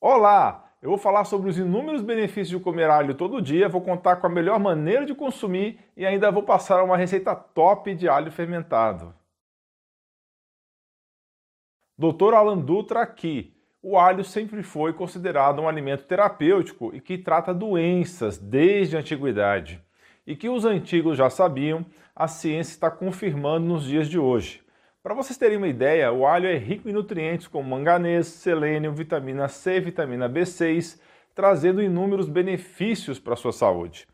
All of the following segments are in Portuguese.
Olá! Eu vou falar sobre os inúmeros benefícios de comer alho todo dia, vou contar com a melhor maneira de consumir e ainda vou passar uma receita top de alho fermentado. Dr. Alan Dutra aqui. O alho sempre foi considerado um alimento terapêutico e que trata doenças desde a antiguidade. E que os antigos já sabiam, a ciência está confirmando nos dias de hoje. Para vocês terem uma ideia, o alho é rico em nutrientes como manganês, selênio, vitamina C, vitamina B6, trazendo inúmeros benefícios para a sua saúde.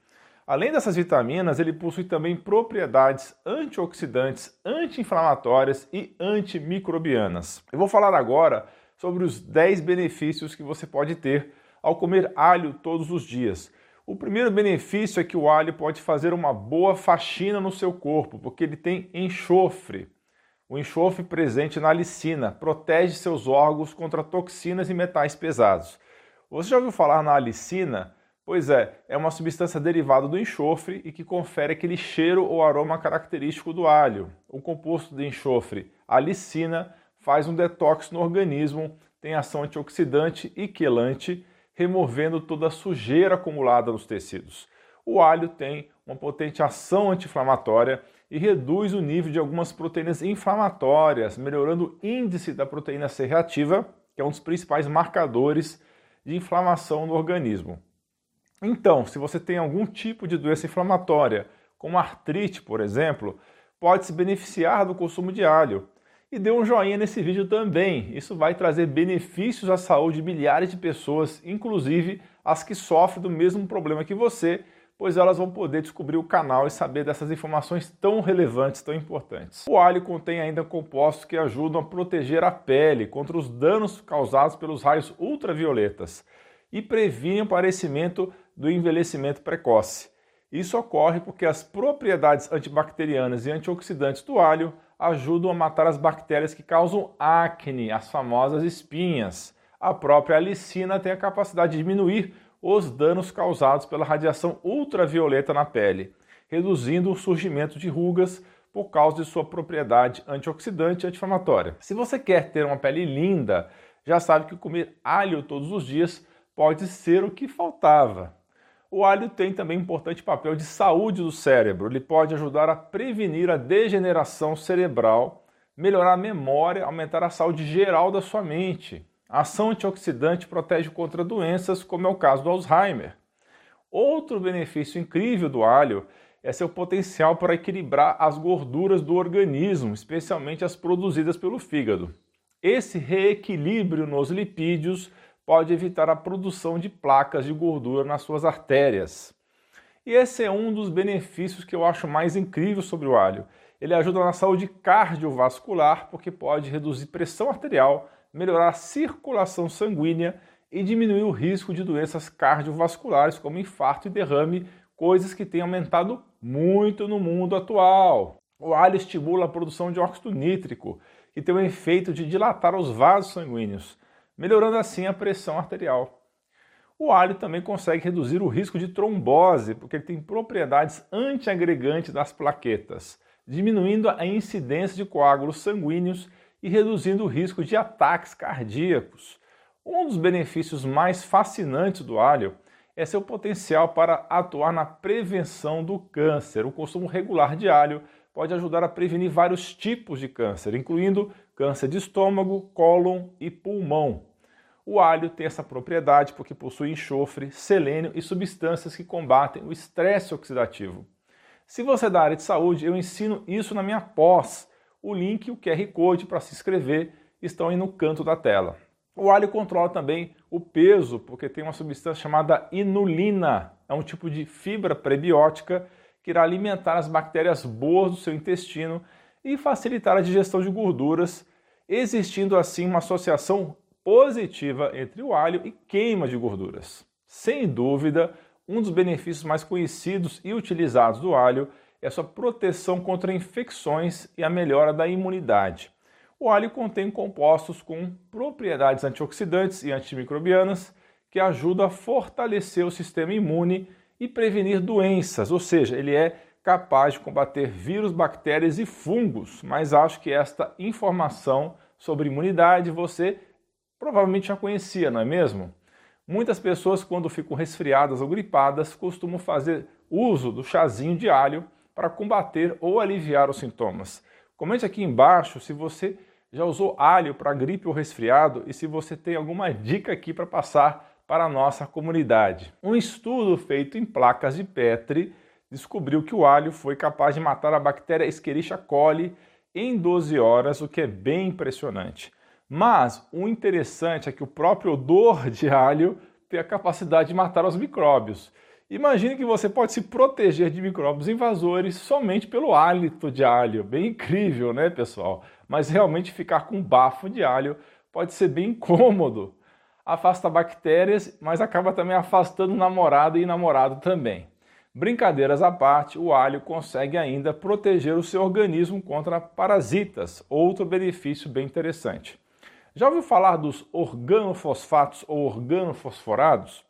Além dessas vitaminas, ele possui também propriedades antioxidantes, anti-inflamatórias e antimicrobianas. Eu vou falar agora sobre os 10 benefícios que você pode ter ao comer alho todos os dias. O primeiro benefício é que o alho pode fazer uma boa faxina no seu corpo, porque ele tem enxofre. O enxofre presente na alicina protege seus órgãos contra toxinas e metais pesados. Você já ouviu falar na alicina? Pois é, é uma substância derivada do enxofre e que confere aquele cheiro ou aroma característico do alho. O composto de enxofre, alicina, faz um detox no organismo, tem ação antioxidante e quelante, removendo toda a sujeira acumulada nos tecidos. O alho tem uma potente ação anti-inflamatória e reduz o nível de algumas proteínas inflamatórias, melhorando o índice da proteína C reativa, que é um dos principais marcadores de inflamação no organismo. Então, se você tem algum tipo de doença inflamatória, como artrite, por exemplo, pode se beneficiar do consumo de alho. E dê um joinha nesse vídeo também. Isso vai trazer benefícios à saúde de milhares de pessoas, inclusive as que sofrem do mesmo problema que você pois elas vão poder descobrir o canal e saber dessas informações tão relevantes, tão importantes. O alho contém ainda compostos que ajudam a proteger a pele contra os danos causados pelos raios ultravioletas e previnem o aparecimento do envelhecimento precoce. Isso ocorre porque as propriedades antibacterianas e antioxidantes do alho ajudam a matar as bactérias que causam acne, as famosas espinhas. A própria alicina tem a capacidade de diminuir os danos causados pela radiação ultravioleta na pele, reduzindo o surgimento de rugas por causa de sua propriedade antioxidante e anti-inflamatória. Se você quer ter uma pele linda, já sabe que comer alho todos os dias pode ser o que faltava. O alho tem também importante papel de saúde do cérebro. Ele pode ajudar a prevenir a degeneração cerebral, melhorar a memória, aumentar a saúde geral da sua mente. A ação antioxidante protege contra doenças, como é o caso do Alzheimer. Outro benefício incrível do alho é seu potencial para equilibrar as gorduras do organismo, especialmente as produzidas pelo fígado. Esse reequilíbrio nos lipídios pode evitar a produção de placas de gordura nas suas artérias. E esse é um dos benefícios que eu acho mais incrível sobre o alho. Ele ajuda na saúde cardiovascular porque pode reduzir pressão arterial, melhorar a circulação sanguínea e diminuir o risco de doenças cardiovasculares como infarto e derrame, coisas que têm aumentado muito no mundo atual. O alho estimula a produção de óxido nítrico, que tem o efeito de dilatar os vasos sanguíneos, melhorando assim a pressão arterial. O alho também consegue reduzir o risco de trombose, porque ele tem propriedades antiagregantes das plaquetas, diminuindo a incidência de coágulos sanguíneos e reduzindo o risco de ataques cardíacos. Um dos benefícios mais fascinantes do alho é seu potencial para atuar na prevenção do câncer. O consumo regular de alho pode ajudar a prevenir vários tipos de câncer, incluindo câncer de estômago, cólon e pulmão. O alho tem essa propriedade porque possui enxofre, selênio e substâncias que combatem o estresse oxidativo. Se você é da área de saúde, eu ensino isso na minha pós o link e o QR Code para se inscrever estão aí no canto da tela. O alho controla também o peso, porque tem uma substância chamada inulina. É um tipo de fibra prebiótica que irá alimentar as bactérias boas do seu intestino e facilitar a digestão de gorduras, existindo assim uma associação positiva entre o alho e queima de gorduras. Sem dúvida, um dos benefícios mais conhecidos e utilizados do alho a sua proteção contra infecções e a melhora da imunidade. O alho contém compostos com propriedades antioxidantes e antimicrobianas que ajudam a fortalecer o sistema imune e prevenir doenças, ou seja, ele é capaz de combater vírus, bactérias e fungos. Mas acho que esta informação sobre imunidade você provavelmente já conhecia, não é mesmo? Muitas pessoas, quando ficam resfriadas ou gripadas, costumam fazer uso do chazinho de alho para combater ou aliviar os sintomas. Comente aqui embaixo se você já usou alho para gripe ou resfriado e se você tem alguma dica aqui para passar para a nossa comunidade. Um estudo feito em placas de Petri descobriu que o alho foi capaz de matar a bactéria Escherichia coli em 12 horas, o que é bem impressionante. Mas o interessante é que o próprio odor de alho tem a capacidade de matar os micróbios. Imagine que você pode se proteger de micróbios invasores somente pelo hálito de alho. Bem incrível, né, pessoal? Mas realmente ficar com bafo de alho pode ser bem incômodo. Afasta bactérias, mas acaba também afastando namorado e namorado também. Brincadeiras à parte, o alho consegue ainda proteger o seu organismo contra parasitas, outro benefício bem interessante. Já ouviu falar dos organofosfatos ou organofosforados?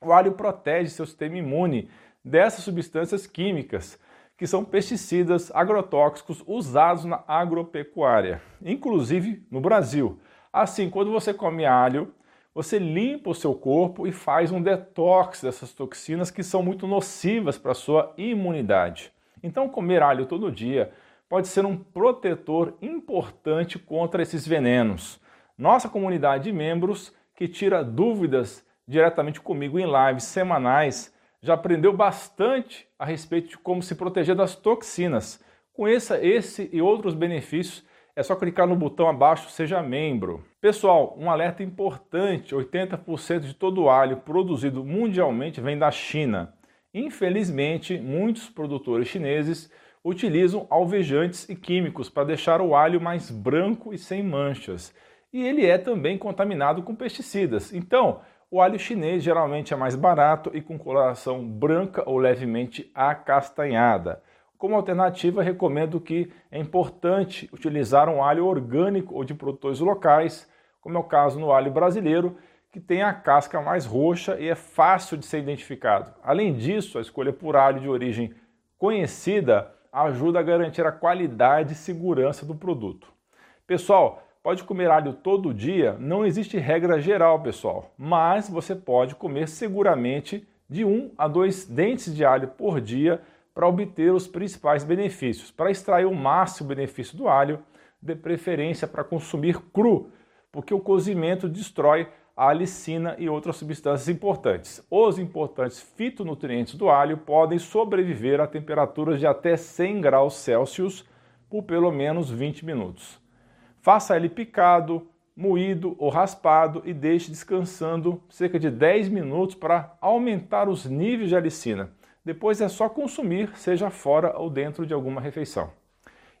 O alho protege seu sistema imune dessas substâncias químicas, que são pesticidas agrotóxicos usados na agropecuária, inclusive no Brasil. Assim, quando você come alho, você limpa o seu corpo e faz um detox dessas toxinas que são muito nocivas para a sua imunidade. Então, comer alho todo dia pode ser um protetor importante contra esses venenos. Nossa comunidade de membros, que tira dúvidas diretamente comigo em lives semanais, já aprendeu bastante a respeito de como se proteger das toxinas. Conheça esse e outros benefícios, é só clicar no botão abaixo Seja Membro. Pessoal, um alerta importante: 80% de todo o alho produzido mundialmente vem da China. Infelizmente, muitos produtores chineses utilizam alvejantes e químicos para deixar o alho mais branco e sem manchas e ele é também contaminado com pesticidas. Então, o alho chinês geralmente é mais barato e com coloração branca ou levemente acastanhada. Como alternativa, recomendo que é importante utilizar um alho orgânico ou de produtores locais, como é o caso no alho brasileiro, que tem a casca mais roxa e é fácil de ser identificado. Além disso, a escolha por alho de origem conhecida ajuda a garantir a qualidade e segurança do produto. Pessoal, Pode comer alho todo dia? Não existe regra geral, pessoal, mas você pode comer seguramente de um a dois dentes de alho por dia para obter os principais benefícios. Para extrair o máximo benefício do alho, de preferência para consumir cru, porque o cozimento destrói a alicina e outras substâncias importantes. Os importantes fitonutrientes do alho podem sobreviver a temperaturas de até 100 graus Celsius por pelo menos 20 minutos. Faça ele picado, moído ou raspado e deixe descansando cerca de 10 minutos para aumentar os níveis de alicina. Depois é só consumir, seja fora ou dentro de alguma refeição.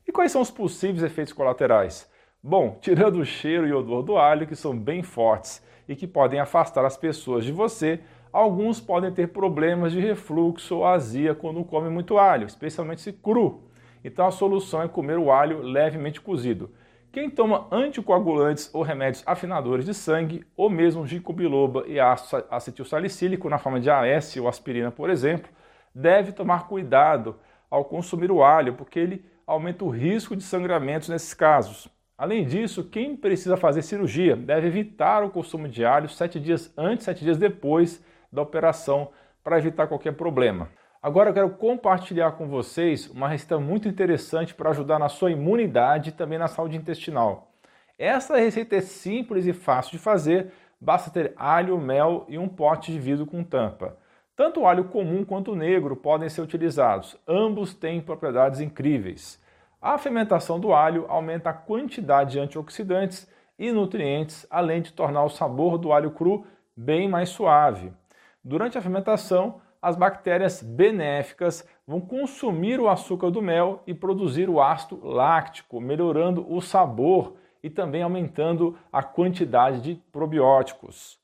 E quais são os possíveis efeitos colaterais? Bom, tirando o cheiro e odor do alho, que são bem fortes e que podem afastar as pessoas de você, alguns podem ter problemas de refluxo ou azia quando comem muito alho, especialmente se cru. Então a solução é comer o alho levemente cozido. Quem toma anticoagulantes ou remédios afinadores de sangue, ou mesmo ginkgo biloba e ácido acetilsalicílico na forma de AS ou aspirina, por exemplo, deve tomar cuidado ao consumir o alho, porque ele aumenta o risco de sangramentos nesses casos. Além disso, quem precisa fazer cirurgia deve evitar o consumo de alho sete dias antes, sete dias depois da operação, para evitar qualquer problema. Agora eu quero compartilhar com vocês uma receita muito interessante para ajudar na sua imunidade e também na saúde intestinal. Essa receita é simples e fácil de fazer, basta ter alho, mel e um pote de vidro com tampa. Tanto o alho comum quanto o negro podem ser utilizados, ambos têm propriedades incríveis. A fermentação do alho aumenta a quantidade de antioxidantes e nutrientes, além de tornar o sabor do alho cru bem mais suave. Durante a fermentação, as bactérias benéficas vão consumir o açúcar do mel e produzir o ácido láctico, melhorando o sabor e também aumentando a quantidade de probióticos,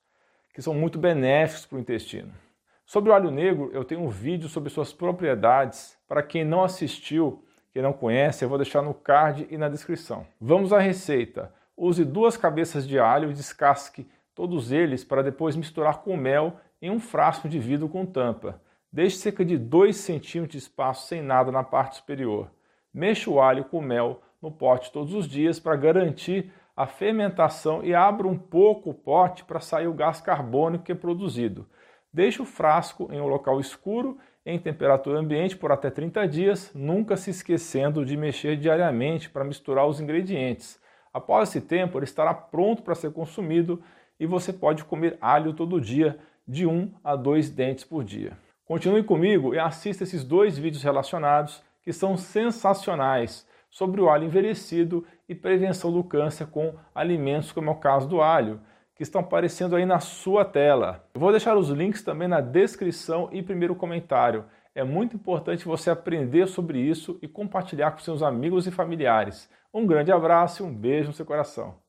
que são muito benéficos para o intestino. Sobre o alho negro, eu tenho um vídeo sobre suas propriedades. Para quem não assistiu, quem não conhece, eu vou deixar no card e na descrição. Vamos à receita. Use duas cabeças de alho descasque todos eles para depois misturar com mel em um frasco de vidro com tampa. Deixe cerca de 2 centímetros de espaço sem nada na parte superior. Mexa o alho com mel no pote todos os dias para garantir a fermentação e abra um pouco o pote para sair o gás carbônico que é produzido. Deixe o frasco em um local escuro, em temperatura ambiente, por até 30 dias, nunca se esquecendo de mexer diariamente para misturar os ingredientes. Após esse tempo, ele estará pronto para ser consumido e você pode comer alho todo dia, de 1 a 2 dentes por dia. Continue comigo e assista esses dois vídeos relacionados que são sensacionais sobre o alho envelhecido e prevenção do câncer com alimentos como é o caso do alho, que estão aparecendo aí na sua tela. Eu vou deixar os links também na descrição e primeiro comentário. É muito importante você aprender sobre isso e compartilhar com seus amigos e familiares. Um grande abraço e um beijo no seu coração.